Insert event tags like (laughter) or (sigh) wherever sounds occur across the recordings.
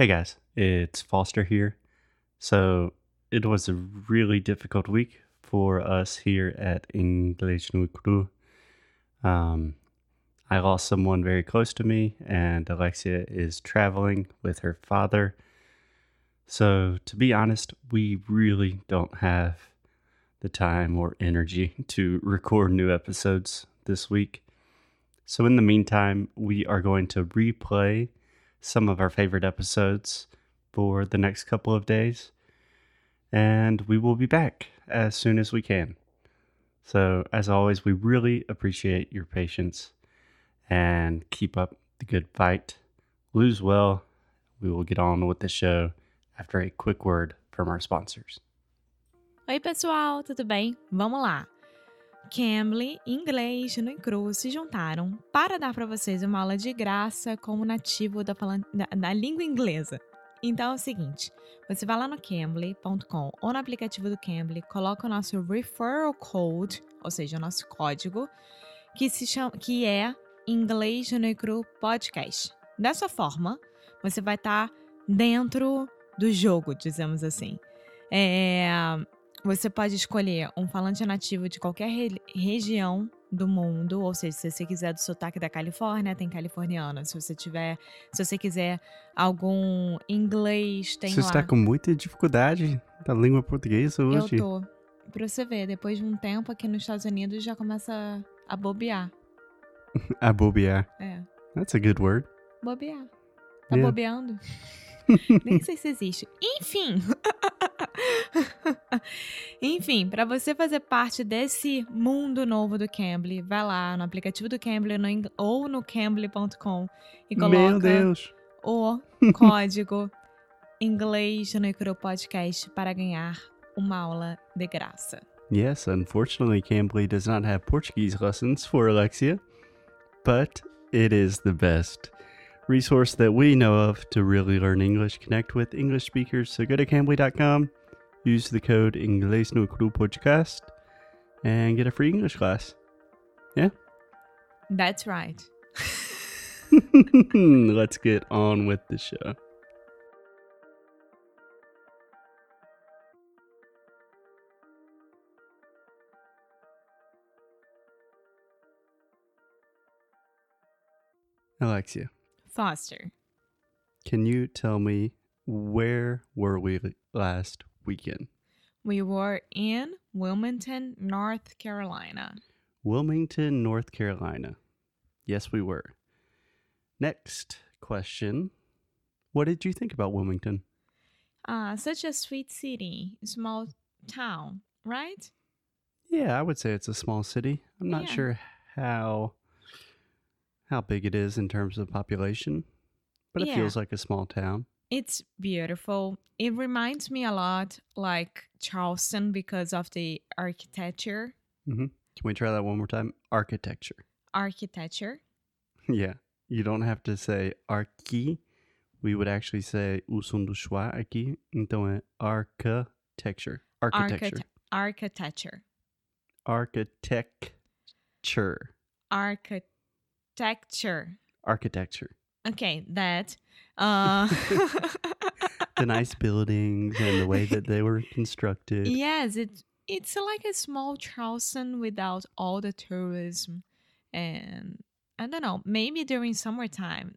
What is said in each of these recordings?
Hey guys, it's Foster here. So, it was a really difficult week for us here at English no Cru. Um, I lost someone very close to me, and Alexia is traveling with her father. So, to be honest, we really don't have the time or energy (laughs) to record new episodes this week. So, in the meantime, we are going to replay some of our favorite episodes for the next couple of days, and we will be back as soon as we can. So, as always, we really appreciate your patience and keep up the good fight. Lose well. We will get on with the show after a quick word from our sponsors. Oi, pessoal, tudo bem? Vamos lá! Cambly, Inglês no Cru se juntaram para dar para vocês uma aula de graça como nativo da, da, da língua inglesa. Então é o seguinte, você vai lá no Cambly.com ou no aplicativo do Cambly, coloca o nosso referral code, ou seja, o nosso código, que se chama, que é Inglês no Cru Podcast. Dessa forma, você vai estar tá dentro do jogo, dizemos assim. É, você pode escolher um falante nativo de qualquer re região do mundo, ou seja, se você quiser do sotaque da Califórnia, tem californiana. Se você tiver, se você quiser algum inglês, tem você lá. Você está com muita dificuldade da língua portuguesa hoje? Eu tô. Pra você ver, depois de um tempo aqui nos Estados Unidos já começa a bobear. (laughs) a bobear. É. That's a good word. Bobear. Tá Yeah. bobeando? (laughs) Nem sei se existe. Enfim. (laughs) (laughs) Enfim, para você fazer parte desse mundo novo do Cambly, vai lá no aplicativo do Cambly ou no cambly.com e coloca o (laughs) código inglês no Icro Podcast para ganhar uma aula de graça. Yes, unfortunately, Cambly does not have Portuguese lessons for Alexia, but it is the best resource that we know of to really learn English, connect with English speakers. So go to cambly.com, use the code Inglês no Cru Podcast, and get a free English class. Yeah? That's right. (laughs) Let's get on with the show. Alexia, Foster. can you tell me where were we last weekend? We were in Wilmington, North Carolina. Wilmington, North Carolina. Yes, we were. Next question. What did you think about Wilmington? Ah, such a sweet city, small town, right? Yeah, I would say it's a small city. I'm not Yeah. sure how how big it is in terms of population, but it Yeah. feels like a small town. It's beautiful. It reminds me a lot like Charleston because of the architecture. Mm-hmm. Can we try that one more time? Architecture. Architecture. (laughs) yeah, you don't have to say arqui. We would actually say o som do schwa aqui. Então é architecture. Architecture. Architecture. Architecture. Architecture. Architecture. Architecture. Okay, that. Uh, (laughs) The nice buildings and the way that they were (laughs) constructed. yes, it it's like a small Charleston without all the tourism, and I don't know. Maybe during summertime,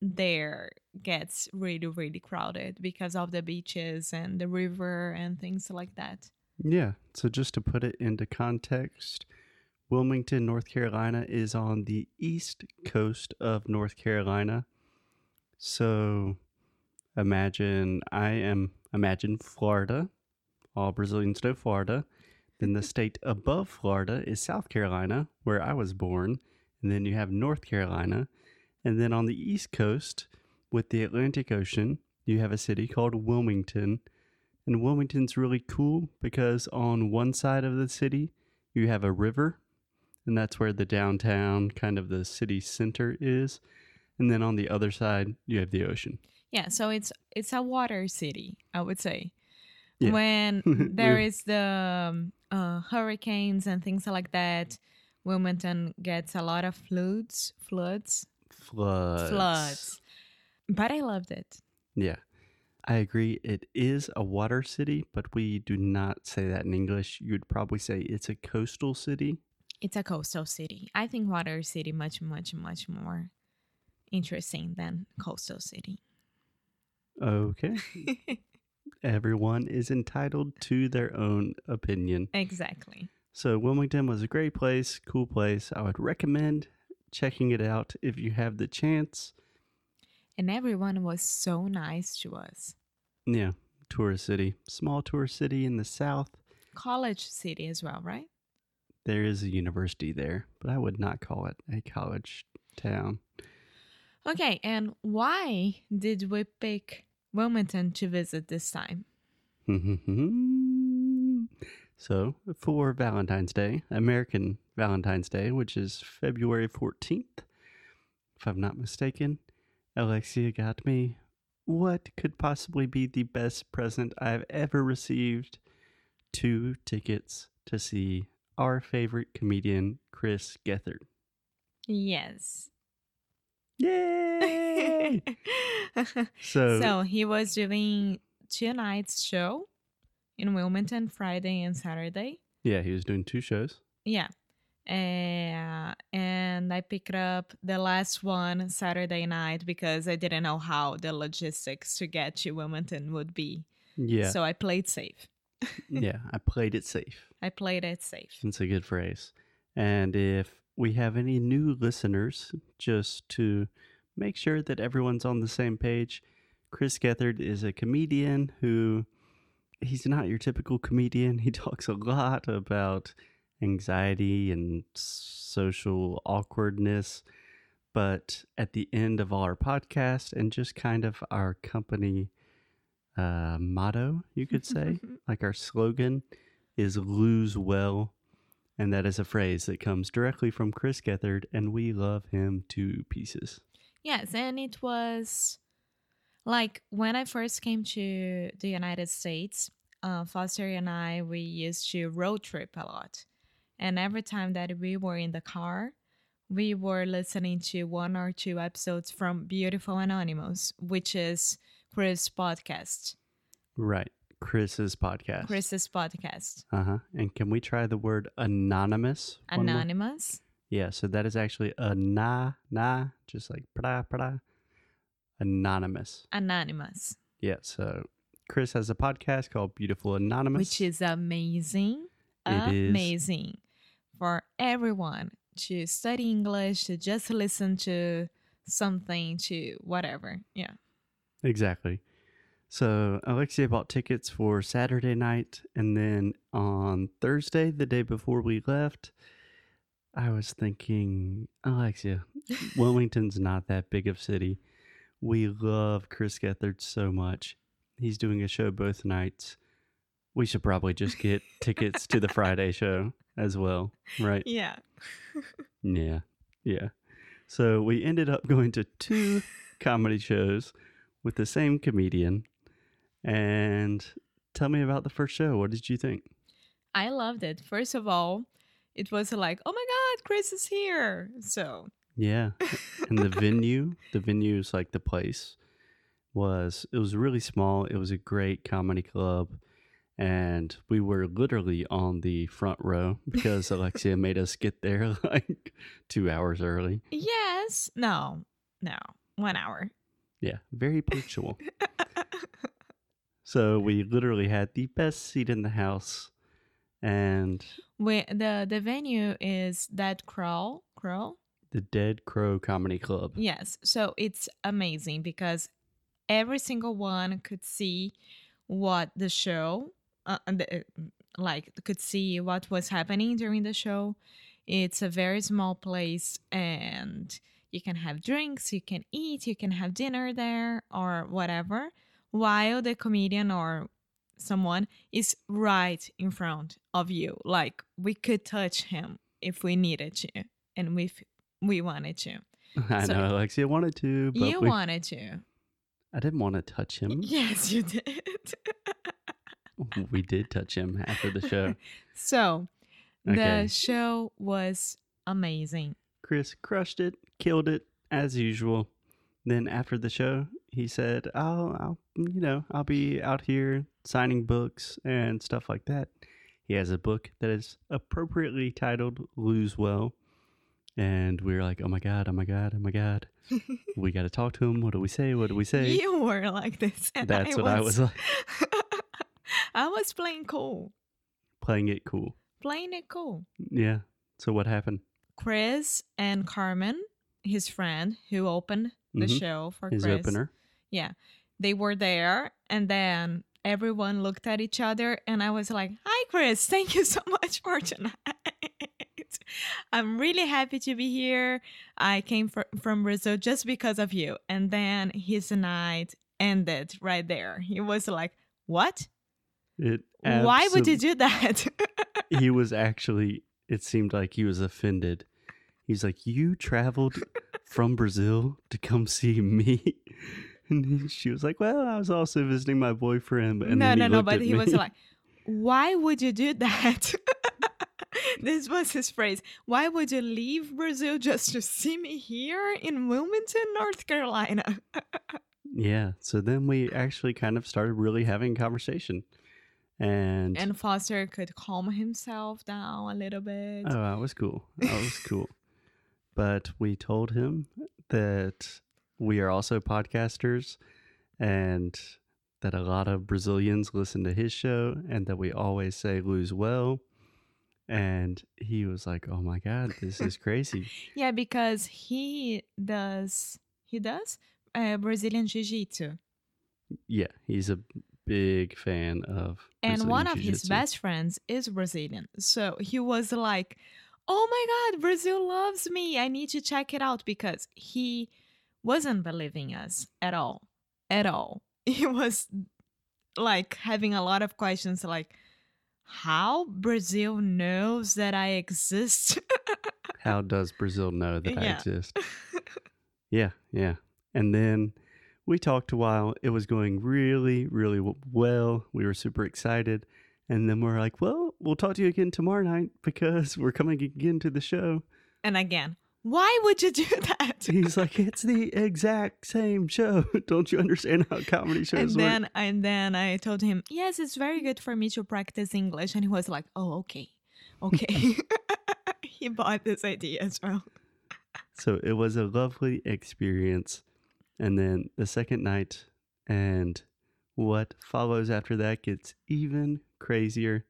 there gets really really crowded because of the beaches and the river and things like that. Yeah. So just to put it into context, Wilmington, North Carolina is on the east coast of North Carolina. So imagine I am imagine Florida. All Brazilians know Florida. Then the state above Florida is South Carolina, where I was born. And then you have North Carolina. And then on the east coast with the Atlantic Ocean, you have a city called Wilmington. And Wilmington's really cool because on one side of the city, you have a river, and that's where the downtown, kind of the city center is. And then on the other side, you have the ocean. Yeah, so it's it's a water city, I would say. Yeah. When (laughs) there is the um, uh, hurricanes and things like that, Wilmington gets a lot of floods, floods, Floods. floods. But I loved it. Yeah. I agree. It is a water city, but we do not say that in English. You'd probably say it's a coastal city. It's a coastal city. I think water city much, much, much more interesting than coastal city. Okay. (laughs) Everyone is entitled to their own opinion. exactly. So, Wilmington was a great place, cool place. I would recommend checking it out if you have the chance. And everyone was so nice to us. Yeah, tourist city, small tourist city in the south. College city as well, right? There is a university there, but I would not call it a college town. Okay, and why did we pick Wilmington to visit this time? (laughs) so, for Valentine's Day, American Valentine's Day, which is February 14th, if I'm not mistaken, Alexia got me what could possibly be the best present I've ever received two tickets to see our favorite comedian, Chris Gethard. Yes. Yay! (laughs) so, so he was doing two nights show in Wilmington, Friday and Saturday. yeah, he was doing two shows. Yeah. Uh, and I picked up the last one Saturday night because I didn't know how the logistics to get to Wilmington would be. Yeah, So I played safe. (laughs) yeah, I played it safe. I played it safe. That's a good phrase. And if we have any new listeners, just to make sure that everyone's on the same page, Chris Gethard is a comedian who he's not your typical comedian. (laughs) He talks a lot about anxiety and social awkwardness. But at the end of all our podcast and just kind of our company uh, motto, you could say, (laughs) like our slogan is lose well. And that is a phrase that comes directly from Chris Gethard, and we love him to pieces. Yes, and it was like when I first came to the United States, uh, Foster and I, we used to road trip a lot. And every time that we were in the car, we were listening to one or two episodes from Beautiful Anonymous, which is Chris' podcast, Right. Chris's podcast. Chris's podcast, Uh huh. And can we try the word anonymous? Anonymous. Yeah. So that is actually a na na, just like pra pra. Anonymous. Anonymous, Yeah. So Chris has a podcast called Beautiful Anonymous. which is amazing. It is. amazing for everyone to study English, to just listen to something, to whatever. Yeah. Exactly. So Alexia bought tickets for Saturday night, and then on Thursday, the day before we left, I was thinking, Alexia, Wilmington's not that big of a city. We love Chris Gethard so much. He's doing a show both nights. We should probably just get (laughs) tickets to the Friday show as well, right? Yeah. Yeah. Yeah. So we ended up going to two (laughs) comedy shows with the same comedian. And tell me about the first show. What did you think? I loved it. First of all, it was like, oh my God, Chris is here. So, Yeah. And the (laughs) venue, the venue is like the place was it was really small. It was a great comedy club. And we were literally on the front row (laughs) because Alexia (laughs) made us get there like two hours early. yes. No, no, one hour. Yeah, very punctual. So we literally had the best seat in the house. And we, the, the venue is Dead Crow. Crow? the Dead Crow Comedy Club. Yes. So it's amazing because every single one could see what the show, uh, the, like, could see what was happening during the show. It's a very small place and you can have drinks, you can eat, you can have dinner there or whatever, while the comedian or someone is right in front of you. Like, we could touch him if we needed to and we we wanted to. (laughs) I So- know Alexia wanted to, but You we, wanted to. I didn't want to touch him. Yes, you did. we did touch him after the show. (laughs) so Okay. the show was amazing. Chris crushed it, killed it as usual. Then after the show, he said, "I'll, I'll, you know, I'll be out here signing books and stuff like that." He has a book that is appropriately titled "Lose Well," and we were like, "Oh my god! Oh my god! Oh my god! we got to talk to him. What do we say? What do we say?" You were like this. And That's I what I was like, (laughs) I was playing cool. playing it cool. Playing it cool. Yeah. So what happened? Chris and Carmen, his friend who opened the Mhm. show for His Chris. opener. Yeah. They were there and then everyone looked at each other and I was like, Hi Chris, thank you so (laughs) much for tonight. I'm really happy to be here. I came fr- from Brazil just because of you. And then his night ended right there. He was like, What? It. Why would you do that? (laughs) he was actually it seemed like he was offended he's like you traveled from brazil to come see me and she was like well i was also visiting my boyfriend and no, no, no. But he was like, (laughs) "Why would you do that?" (laughs) this was his phrase. Why would you leave Brazil just to see me here in Wilmington, North Carolina? (laughs) yeah so then we actually kind of started really having a conversation and, and Foster could calm himself down a little bit. oh that was cool that was cool but we told him that we are also podcasters and that a lot of Brazilians listen to his show and that we always say lose well. And he was like, Oh my God, this is (laughs) crazy. Yeah, because he does. He does uh, Brazilian Jiu-Jitsu. yeah, he's a big fan of and Brazilian one of his best friends is Brazilian. So he was like, "Oh my god, Brazil loves me. I need to check it out because he wasn't believing us at all. At all. (laughs) He was like having a lot of questions like how Brazil knows that I exist. (laughs) How does Brazil know that I exist? (laughs) Yeah, yeah. And then we talked a while. It was going really, really well. We were super excited. And then we're like, well, we'll talk to you again tomorrow night because we're coming again to the show. and again, why would you do (laughs) that? He's like, it's the exact same show. (laughs) Don't you understand how comedy and shows work? then and then I told him, "Yes, it's very good for me to practice English." And he was like, "Oh, okay. Okay." (laughs) he bought this idea as well. So it was a lovely experience. And then the second night and what follows after that gets even crazier.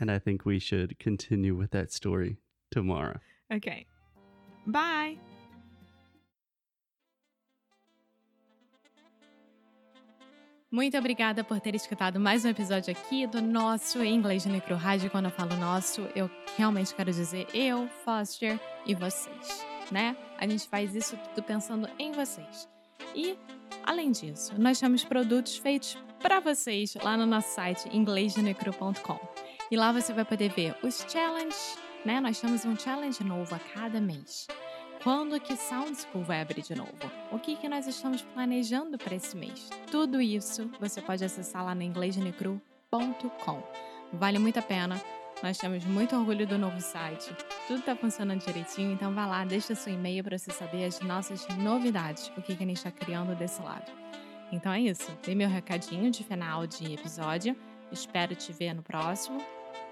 and I think we should continue with that story tomorrow. Okay. Bye. Muito obrigada por ter escutado mais um episódio aqui do nosso Inglês Micro Rádio. Quando eu falo nosso, eu realmente quero dizer eu, Foster e vocês, né? A gente faz isso tudo pensando em vocês. E, além disso, nós temos produtos feitos para vocês lá no nosso site inglêsnecru.com. E lá você vai poder ver os challenges, né? Nós temos um challenge novo a cada mês. Quando que Sound School vai abrir de novo? O que, que nós estamos planejando para esse mês? Tudo isso você pode acessar lá no inglêsnecru.com. Vale muito a pena. Nós temos muito orgulho do novo site. Tudo está funcionando direitinho, então vá lá, deixa seu e-mail para você saber as nossas novidades, o que, que a gente está criando desse lado. Então é isso. Dei meu recadinho de final de episódio. Espero te ver no próximo.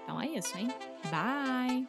Então é isso, hein? Bye!